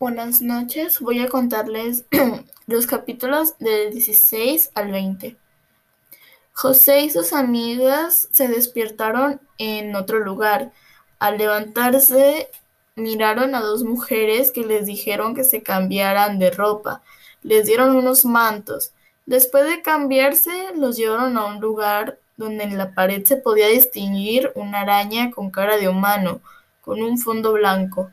Buenas noches, voy a contarles los capítulos del 16 al 20. José y sus amigas se despiertaron en otro lugar. Al levantarse, miraron a dos mujeres que les dijeron que se cambiaran de ropa. Les dieron unos mantos. Después de cambiarse, los llevaron a un lugar donde en la pared se podía distinguir una araña con cara de humano, con un fondo blanco.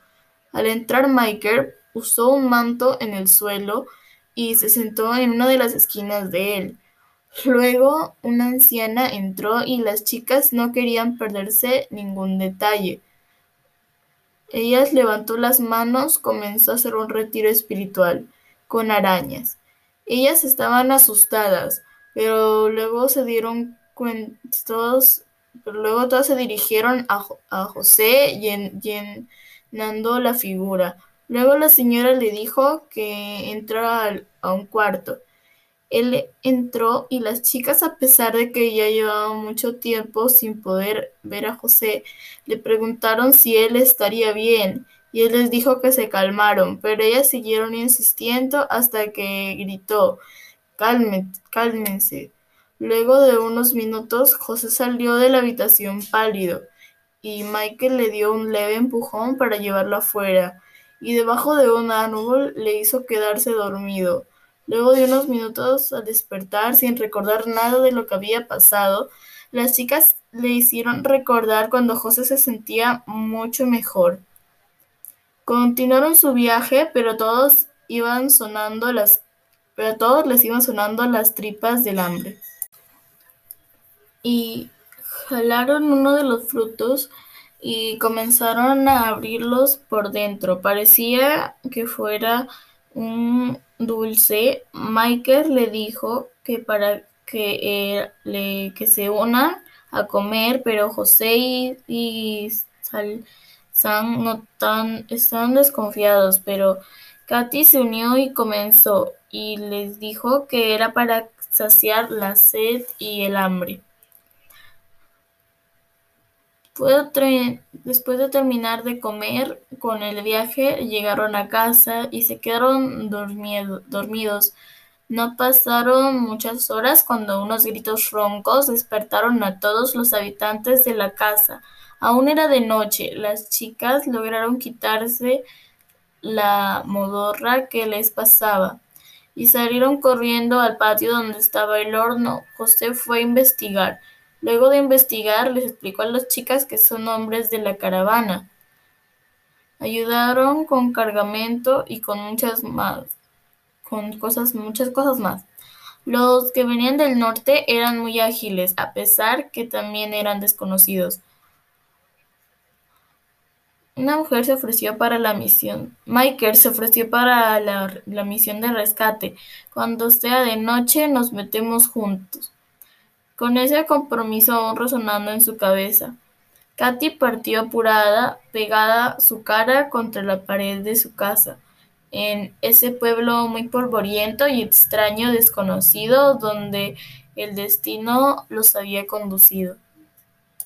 Al entrar Michael usó un manto en el suelo y se sentó en una de las esquinas de él. Luego una anciana entró y las chicas no querían perderse ningún detalle. Ellas levantó las manos, comenzó a hacer un retiro espiritual con arañas. Ellas estaban asustadas, pero luego se dieron cuenta, todos, luego todas se dirigieron a, a José llenando la figura. Luego la señora le dijo que entrara a un cuarto. Él entró y las chicas, a pesar de que ya llevaban mucho tiempo sin poder ver a José, le preguntaron si él estaría bien y él les dijo que se calmaron, pero ellas siguieron insistiendo hasta que gritó, cálmense. Luego de unos minutos, José salió de la habitación pálido y Michael le dio un leve empujón para llevarlo afuera y debajo de un árbol le hizo quedarse dormido. Luego de unos minutos al despertar sin recordar nada de lo que había pasado, las chicas le hicieron recordar cuando José se sentía mucho mejor. Continuaron su viaje, pero todos iban sonando las pero a todos les iban sonando las tripas del hambre. Y jalaron uno de los frutos y comenzaron a abrirlos por dentro. Parecía que fuera un dulce. Michael le dijo que para que, eh, le, que se unan a comer, pero José y, y Sam no tan, están desconfiados, pero Katy se unió y comenzó y les dijo que era para saciar la sed y el hambre. Después de terminar de comer con el viaje, llegaron a casa y se quedaron dormidos. No pasaron muchas horas cuando unos gritos roncos despertaron a todos los habitantes de la casa. Aún era de noche. Las chicas lograron quitarse la modorra que les pasaba y salieron corriendo al patio donde estaba el horno. José fue a investigar. Luego de investigar, les explicó a las chicas que son hombres de la caravana. Ayudaron con cargamento y con muchas más, con cosas, muchas cosas más. Los que venían del norte eran muy ágiles, a pesar que también eran desconocidos. Una mujer se ofreció para la misión. Michael se ofreció para la, la misión de rescate. Cuando sea de noche nos metemos juntos con ese compromiso aún resonando en su cabeza. Katy partió apurada, pegada su cara contra la pared de su casa, en ese pueblo muy polvoriento y extraño desconocido donde el destino los había conducido.